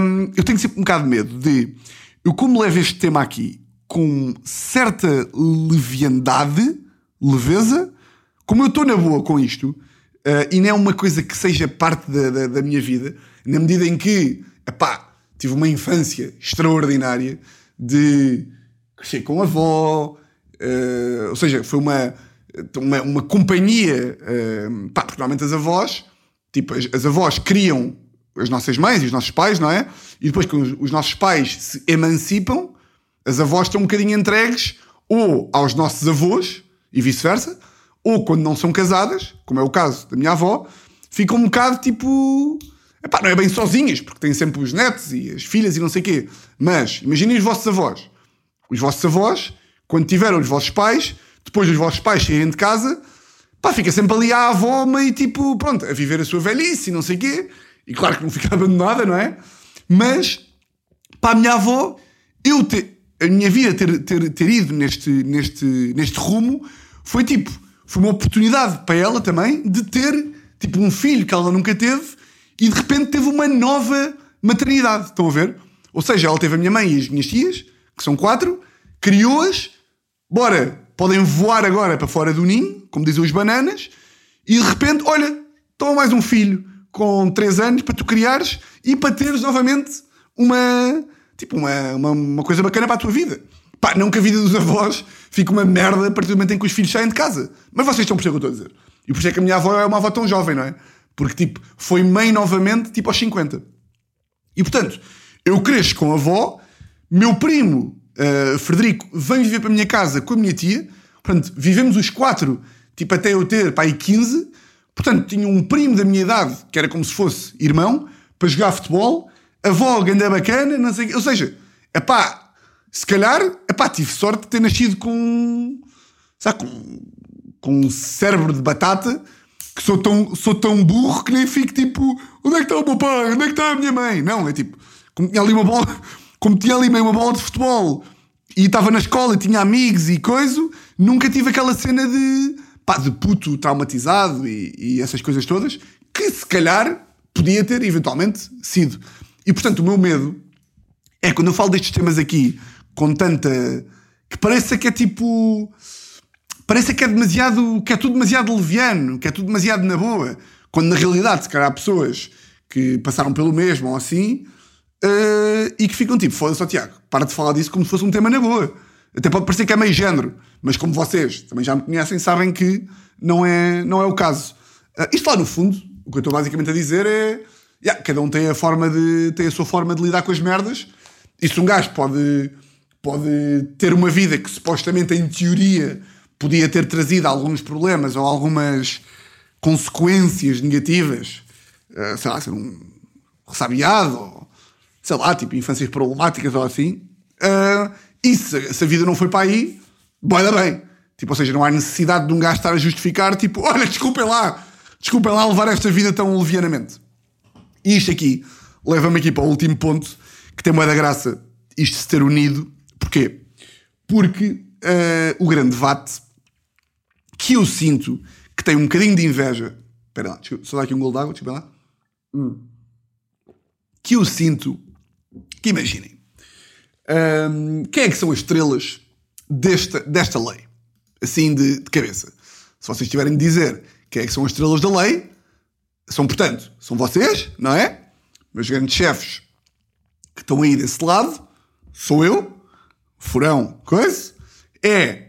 Hum, eu tenho sempre um bocado de medo de. Eu, como levo este tema aqui com certa leviandade, leveza, como eu estou na boa com isto, uh, e não é uma coisa que seja parte da, da, da minha vida, na medida em que, epá, tive uma infância extraordinária de crescer com a avó, uh, ou seja, foi uma uma, uma companhia, uh, pá, porque normalmente as avós, tipo, as, as, avós criam as nossas mães e os nossos pais, não é? E depois, quando os, os nossos pais se emancipam, as avós estão um bocadinho entregues ou aos nossos avós e vice-versa, ou quando não são casadas, como é o caso da minha avó, ficam um bocado tipo. Epá, não é bem sozinhas, porque têm sempre os netos e as filhas e não sei o quê. Mas imaginem os vossos avós. Os vossos avós, quando tiveram os vossos pais, depois dos vossos pais saírem de casa, pá, fica sempre ali a avó meio tipo, pronto, a viver a sua velhice e não sei o quê. E claro que não fica <laughs> abandonada, não é? Mas, para a minha avó, eu a minha vida ter, ter, ter ido neste, neste, neste rumo foi tipo, foi uma oportunidade para ela também de ter tipo um filho que ela nunca teve e de repente teve uma nova maternidade. Estão a ver? Ou seja, ela teve a minha mãe e as minhas tias, que são quatro, criou-as, bora, podem voar agora para fora do ninho, como dizem os bananas, e de repente, olha, toma mais um filho com 3 anos para tu criares e para teres novamente uma, tipo, uma, uma, uma, coisa bacana para a tua vida. Pá, não que a vida dos avós fique uma merda a partir do momento em que os filhos saem de casa. Mas vocês estão a perceber o que eu estou a dizer. E por isso é que a minha avó é uma avó tão jovem, não é? Porque, tipo, foi mãe novamente, tipo, aos 50. E, portanto, eu cresço com a avó, meu primo uh, Frederico vem viver para a minha casa com a minha tia. Portanto, vivemos os quatro, tipo até eu ter pai 15. Portanto, tinha um primo da minha idade, que era como se fosse irmão, para jogar futebol. Avó, ganda bacana, não sei Ou seja, é pá, se calhar, é pá, tive sorte de ter nascido com. Sabe, com, com um cérebro de batata que sou tão, sou tão burro que nem fico tipo, onde é que está o meu pai? Onde é que está a minha mãe? Não, é tipo, como tinha ali uma bola, como tinha ali meio uma bola de futebol e estava na escola e tinha amigos e coisa, nunca tive aquela cena de pá, de puto traumatizado e, e, essas coisas todas, que se calhar podia ter eventualmente sido. E portanto, o meu medo é quando eu falo destes temas aqui com tanta. que parece que é tipo. parece que é demasiado. que é tudo demasiado leviano, que é tudo demasiado na boa, quando na realidade, se calhar, há pessoas que passaram pelo mesmo ou assim Uh, e que ficam tipo, foda-se, Tiago, para de falar disso como se fosse um tema na boa. Até pode parecer que é meio género, mas como vocês também já me conhecem, sabem que não é, não é o caso. Uh, isto lá no fundo, o que eu estou basicamente a dizer é yeah, cada um tem a forma de tem a sua forma de lidar com as merdas. E se um gajo pode, pode ter uma vida que supostamente em teoria podia ter trazido alguns problemas ou algumas consequências negativas, uh, sei lá, ser um ressabiado sei lá, tipo, infâncias problemáticas ou assim. Uh, e se, se, a vida não foi para aí, boida bem. Tipo, ou seja, não há necessidade de um gajo estar a justificar, tipo, <laughs> olha, desculpem lá, desculpem lá levar esta vida tão levianamente. E isto aqui leva-me aqui para o último ponto, que tem uma da graça isto se ter unido. Porquê? Porque uh, o grande debate que eu sinto que tem um bocadinho de inveja. Espera lá, só dar aqui um gol d'água, deixa eu lá. Hum. Que eu sinto que imaginem. Um, quem é que são as estrelas desta, desta lei? Assim de, de cabeça. Se vocês tiverem de dizer quem é que são as estrelas da lei, são, portanto, são vocês, não é? Meus grandes chefes que estão aí desse lado, sou eu, furão, coisa, é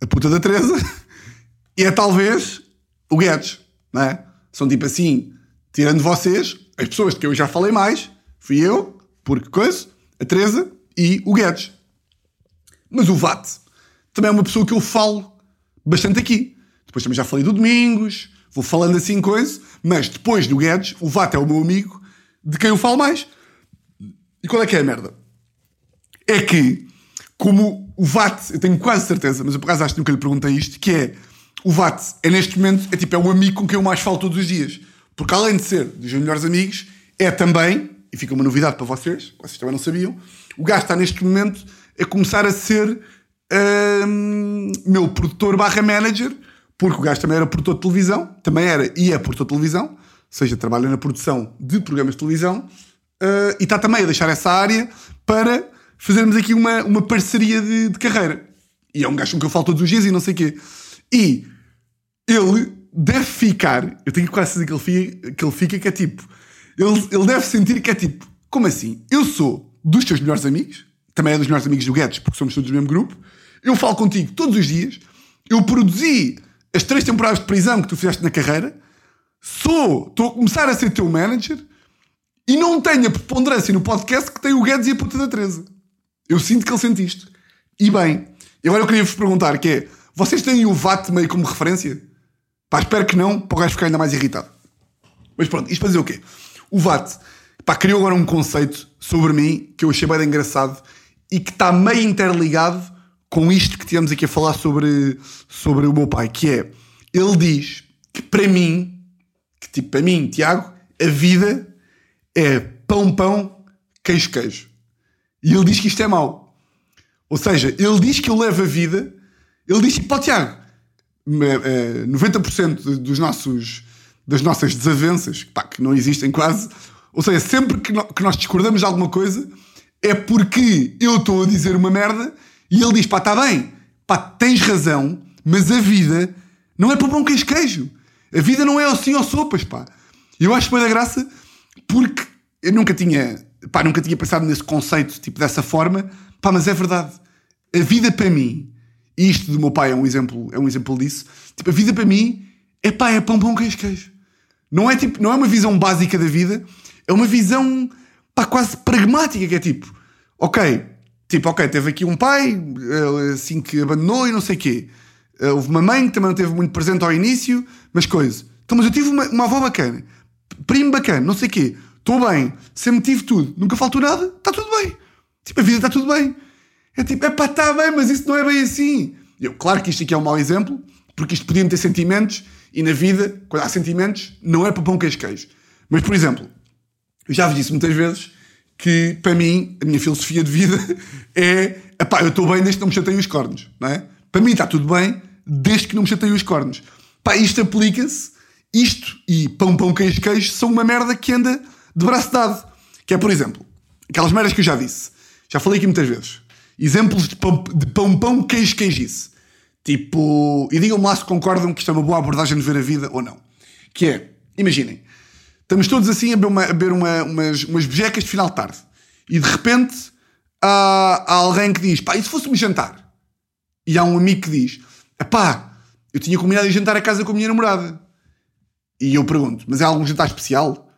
a puta da Teresa <laughs> e é talvez o Guedes, não é? São tipo assim, tirando vocês, as pessoas de que eu já falei mais, fui eu, porque coisa, a Teresa e o Guedes. Mas o VAT também é uma pessoa que eu falo bastante aqui. Depois também já falei do Domingos, vou falando assim coisa, mas depois do Guedes, o VAT é o meu amigo de quem eu falo mais. E qual é que é a merda? É que, como o VAT, eu tenho quase certeza, mas eu por acaso acho que nunca lhe perguntei isto, que é, o VAT é neste momento, é tipo, é o amigo com quem eu mais falo todos os dias. Porque além de ser dos meus melhores amigos, é também, e fica uma novidade para vocês, vocês também não sabiam, o gajo está neste momento a começar a ser hum, meu produtor barra manager, porque o gajo também era produtor de televisão, também era e é produtor de televisão, ou seja, trabalha na produção de programas de televisão, uh, e está também a deixar essa área para fazermos aqui uma, uma parceria de, de carreira. E é um gajo com que eu falo todos os dias e não sei o quê. E ele deve ficar, eu tenho quase certeza que ele fica, que ele fica, que é tipo, ele, ele deve sentir que é tipo, como assim? Eu sou dos teus melhores amigos, também é dos melhores amigos do Guedes, porque somos todos do mesmo grupo, eu falo contigo todos os dias, eu produzi as três temporadas de prisão que tu fizeste na carreira, sou, estou a começar a ser teu manager e não tenho a preponderância no podcast que tem o Guedes e a puta da Teresa. Eu sinto que ele sente isto. E bem, agora eu queria vos perguntar, que é, vocês têm o VAT meio como referência? Pá, espero que não, para o gajo ficar ainda mais irritado. Mas pronto, isto para dizer o quê? O VAT, pá, criou agora um conceito sobre mim que eu achei bem engraçado e que está meio interligado com isto que tivemos aqui a falar sobre, sobre o meu pai, que é, ele diz que para mim, que tipo, para mim, Tiago, a vida é pão, pão, queijo, queijo. E ele diz que isto é mau. Ou seja, ele diz que eu levo a vida, ele diz, pá, Tiago, 90% dos nossos, das nossas desavenças, pá, que não existem quase, ou seja, sempre que, que nós discordamos de alguma coisa, é porque eu estou a dizer uma merda e ele diz: pá, está bem, pá, tens razão, mas a vida não é para bom queijo queijo. A vida não é assim ou sopas, pá. Eu acho foi da graça porque eu nunca tinha, pá, nunca tinha pensado nesse conceito, tipo, dessa forma, pá, mas é verdade. A vida para mim, e isto do meu pai é um exemplo, é um exemplo disso, tipo, a vida para mim é pá, é pão, pão, queijo, queijo. Não é, tipo, não é uma visão básica da vida, é uma visão, pá, quase pragmática, que é tipo, ok, Tipo, ok, teve aqui um pai, assim que abandonou e não sei o quê. Eh, houve uma mãe que também não teve muito presente ao início, mas coisa. Então, mas eu tive uma, uma avó bacana, primo bacana, não sei o quê. Estou bem, sempre tive tudo, nunca faltou nada, está tudo bem. Tipo, a vida está tudo bem. É tipo, é pá, está bem, mas isso não é bem assim. Eu, claro que isto aqui é um mau exemplo, porque isto podia ter sentimentos e na vida, quando há sentimentos, não é para pão queijo queijo. Mas, por exemplo, eu já vos disse muitas vezes que para mim, a minha filosofia de vida <laughs> é epá, eu estou bem desde que não me chateiem os cornos, não é? Para mim está tudo bem desde que não me chateiem os cornos. Pá, isto aplica-se, isto e pão, pão, queijo, queijo são uma merda que anda de braço dado. Que é, por exemplo, aquelas merdas que eu já disse, já falei aqui muitas vezes. Exemplos de pão, de pão, pão queijo. Tipo, e digam-me lá se concordam que isto é uma boa abordagem de ver a vida ou não. Que é, imaginem, Estamos todos assim a beber, uma, a uma, umas, umas bejecas de final de tarde. E de repente há, há alguém que diz: pá, e se fosse um jantar? E há um amigo que diz: pá, eu tinha combinado de jantar a casa com a minha namorada. E eu pergunto: mas é algum jantar especial?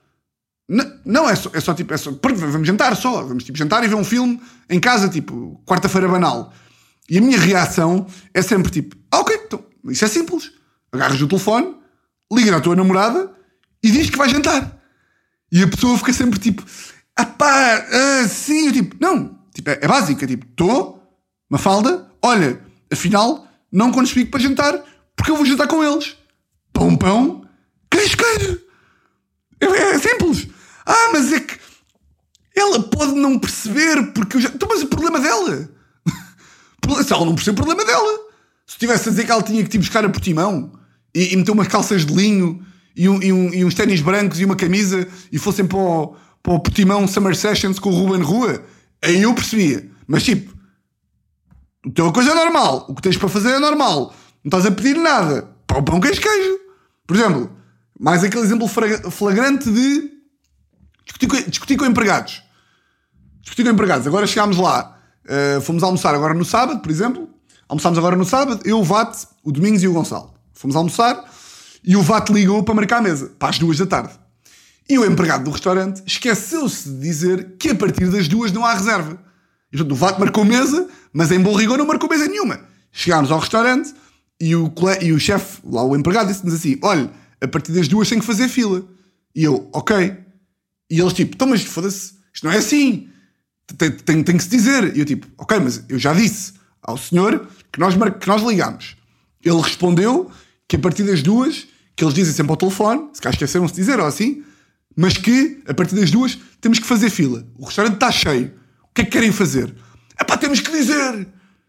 Não, não é, só, é só tipo, é só, vamos jantar só, vamos tipo jantar e ver um filme em casa, tipo, quarta-feira banal. E a minha reação é sempre tipo: ah, ok, então, isso é simples. Agarras o telefone, ligas à tua namorada e diz que vai jantar. E a pessoa fica sempre tipo, ah pá, ah, sim, eu tipo, não, tipo, é, é básica, tipo, estou, uma falda, olha, afinal, não explico para jantar, porque eu vou jantar com eles. Pão, pão, queijo, queijo. É, é simples. Ah, mas é que ela pode não perceber porque eu já. Então, mas o problema dela. Se ela não percebe o problema dela. Se tivesse a dizer que ela tinha que te buscar a Portimão e, e meter umas calças de linho e, um, e, um, e uns ténis brancos e uma camisa e fossem para o, para o Portimão Summer Sessions com o Ruben Rua, aí eu percebia. Mas tipo, então a coisa é normal, o que tens para fazer é normal, não estás a pedir nada. Pão, pão, queijo, queijo. Por exemplo, mais aquele exemplo flagrante de discutir com, discutir com empregados. Discutir com empregados. Agora chegámos lá, Uh, fomos almoçar agora no sábado, por exemplo. Almoçámos agora no sábado, eu, o Vate, o Domingos e o Gonçalo. Fomos almoçar e o Vate ligou para marcar a mesa, para as duas da tarde. E o empregado do restaurante esqueceu-se de dizer que a partir das duas não há reserva. O Vate marcou mesa, mas em bom rigor não marcou mesa nenhuma. Chegámos ao restaurante e o, e o chefe, lá o empregado, disse-nos assim: olha, a partir das duas tem que fazer fila. E eu, ok. E eles tipo, então mas foda-se, isto não é assim. Tem, tem, tem que se dizer. E eu tipo, ok, mas eu já disse ao senhor que nós, que nós ligámos. Ele respondeu que a partir das duas, que eles dizem sempre ao telefone, se cá esqueceram-se de dizer ou assim, mas que a partir das duas temos que fazer fila. O restaurante está cheio. O que é que querem fazer? É pá, temos que dizer.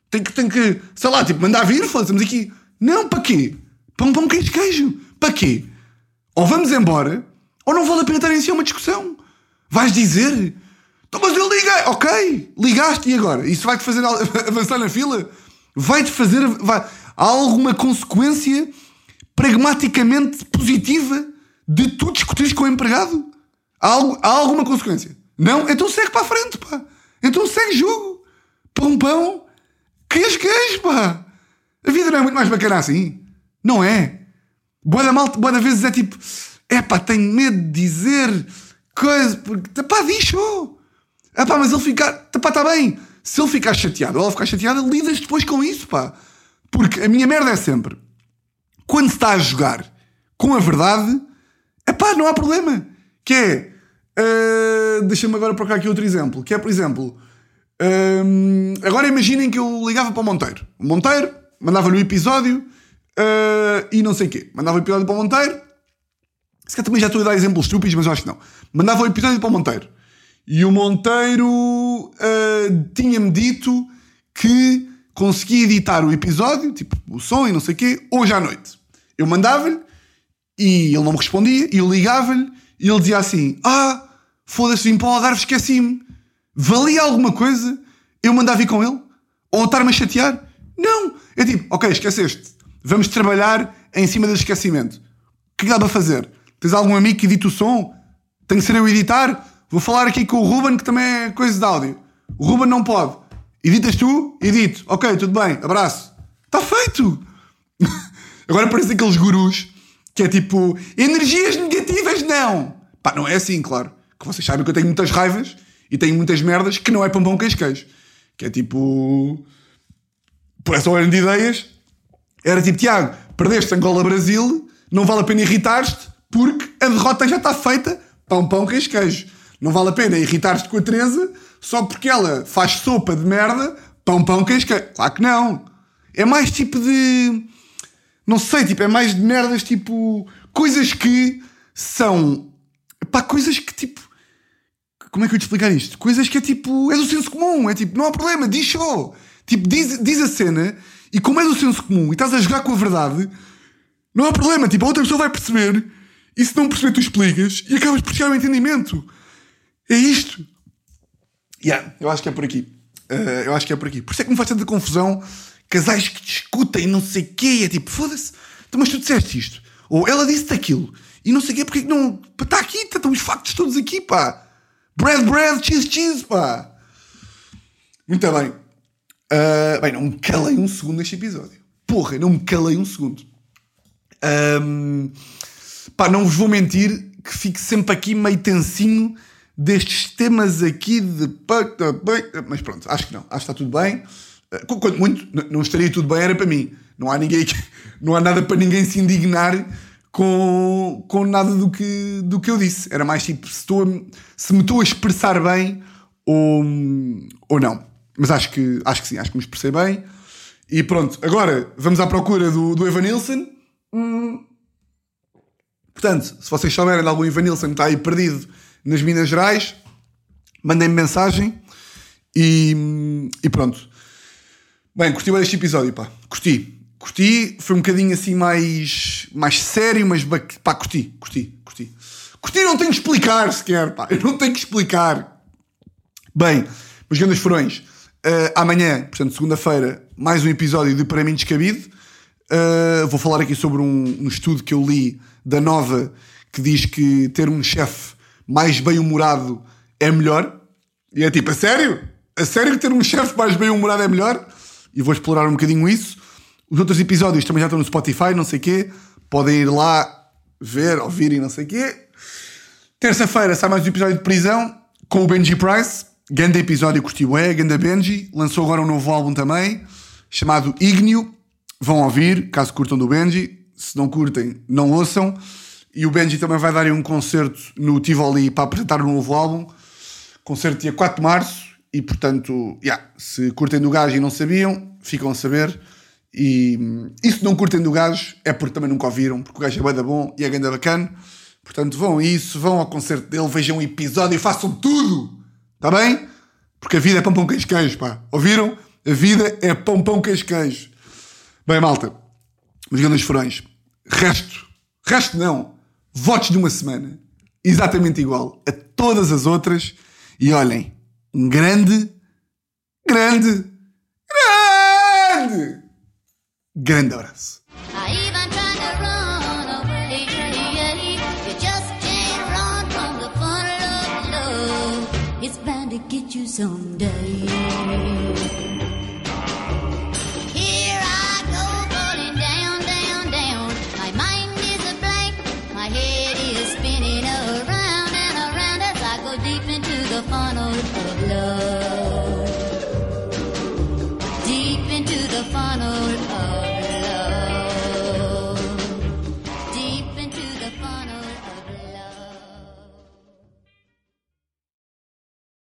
Tem que, tem que, sei lá, tipo, mandar vir, fazemos aqui. Não, para quê? Pão, pão, queijo, queijo. Para quê? Ou vamos embora, ou não vale a pena estar em si uma discussão. Vais dizer, então, mas eu liguei, ok, ligaste e agora? Isso vai-te fazer <laughs> avançar na fila? Vai-te fazer. Vai... Há alguma consequência pragmaticamente positiva de tu discutires com o empregado? Há, algo, há alguma consequência? Não? Então segue para a frente, pá. Então segue jogo. Pão, pão. Queijo, queijo, pá. A vida não é muito mais bacana assim. Não é? Boa da malta, boa da vezes é tipo, é pá, tenho medo de dizer coisa, porque, pá, diz oh. É pá, mas ele ficar, pá, está bem. Se ele ficar chateado ou ela ficar chateada, lidas depois com isso, pá. Porque a minha merda é sempre, quando se está a jogar com a verdade, é pá, não há problema. Que é, uh, deixa-me agora procurar aqui outro exemplo, que é, por exemplo, uh, agora imaginem que eu ligava para o Monteiro. O Monteiro mandava-lhe o episódio uh, e não sei o quê. Mandava o episódio para o Monteiro. Se calhar também já estou a dar exemplos estúpidos, mas eu acho que não. Mandava o episódio para o Monteiro. E o Monteiro uh, tinha-me dito que conseguia editar o episódio, tipo o som e não sei o quê, hoje à noite. Eu mandava-lhe e ele não me respondia, e eu ligava-lhe e ele dizia assim: Ah, foda-se, vim para o Algarve, esqueci-me. Valia alguma coisa eu mandar vir com ele? Ou estar-me a chatear? Não! É tipo, ok, esqueceste. Vamos trabalhar em cima desse esquecimento. O que é dá para fazer? Tens algum amigo que edita o som? Tem que ser eu editar? Vou falar aqui com o Ruben, que também é coisa de áudio. O Ruben não pode. Editas tu? Edito. Ok, tudo bem. Abraço. Está feito! <laughs> Agora parece aqueles gurus que é tipo energias negativas, não! Pá, não é assim, claro. Que vocês sabem que eu tenho muitas raivas e tenho muitas merdas que não é pão queijo. Que é tipo por essa ordem de ideias, era tipo, Tiago, perdeste Angola-Brasil, não vale a pena irritar-te, porque a derrota já está feita, pão, pão, queijo, queijo. Não vale a pena irritar-te com a Teresa, só porque ela faz sopa de merda, pão, pão, queijo. Claro que não. É mais tipo de... Não sei, tipo, é mais de merdas, tipo... Coisas que são... Pá, coisas que, tipo... Como é que eu te explicar isto? Coisas que é tipo... É do senso comum. É tipo, não há problema, diz só. Tipo, diz, diz a cena e como é do senso comum e estás a jogar com a verdade, não há problema. Tipo, a outra pessoa vai perceber e se não perceber, tu explicas e acabas por chegar ao entendimento. É isto. Yeah, eu acho que é por aqui. Uh, eu acho que é por aqui. Por isso é que me faz tanta confusão casais que discutem não sei o quê. É tipo, foda-se, mas tu disseste isto. Ou ela disse-te aquilo. E não sei o quê, porque é não. Está aqui, estão os factos todos aqui, pá. Bread, bread, cheese, cheese, pá. Muito bem. Uh, bem, não me calei um segundo neste episódio. Porra, não me calei um segundo. Um, pá, não vos vou mentir que fico sempre aqui meio tensinho destes temas aqui de. Mas pronto, acho que não. Acho que está tudo bem. Uh, quanto muito, não estaria tudo bem, era para mim. Não há ninguém <laughs> não há nada para ninguém se indignar com, com nada do que, do que eu disse. Era mais tipo se, estou a, se me estou a expressar bem ou, ou não. Mas acho que, acho que sim, acho que me expressei bem. E pronto, agora vamos à procura do, do Evan Nilsson. Hum. Portanto, se vocês souberem de algum Evan Nilsson que está aí perdido nas Minas Gerais, mandem-me mensagem e, e pronto. Bem, curti bem este episódio, pá. Curti. Curti, foi um bocadinho assim mais, mais sério, mas pá, curti, curti, curti. Curti não tenho que explicar sequer, pá. Eu não tenho que explicar. Bem, meus grandes furões, Uh, amanhã, portanto, segunda-feira, mais um episódio de Para mim Descabido. Uh, vou falar aqui sobre um, um, estudo que eu li da Nova que diz que ter um chefe mais bem-humorado é melhor. E é tipo, a sério? a sério que ter um chefe mais bem humorado é melhor? E vou explorar um bocadinho isso. Os outros episódios também já estão no Spotify, não sei o quê. Podem ir lá ver, ouvir e não sei o quê. Terça-feira sai mais um episódio de prisão com o Benji Price. Ganda episódio, curti é, Ganda Benji. Lançou agora um novo álbum também, chamado Ignio. Vão ouvir, caso curtam do Benji. Se não curtem, não ouçam. E o Benji também vai dar aí um concerto no Tivoli para apresentar o um novo álbum. Concerto dia 4 de março. E portanto, yeah, se curtem do gajo e não sabiam, ficam a saber. E, e se não curtem do gajo, é porque também nunca ouviram, porque o gajo é bem bom e é ganda bacana. Portanto, vão a isso, vão ao concerto dele, vejam um episódio e façam tudo! Está bem? Porque a vida é pão, pão, queijo, pá. Ouviram? A vida é pão, pão, queijo, queijo. Bem, malta, mas grandes furões. Resto, resto não. Votos de uma semana. Exatamente igual a todas as outras. E olhem, um grande, grande, grande, grande abraço. Someday.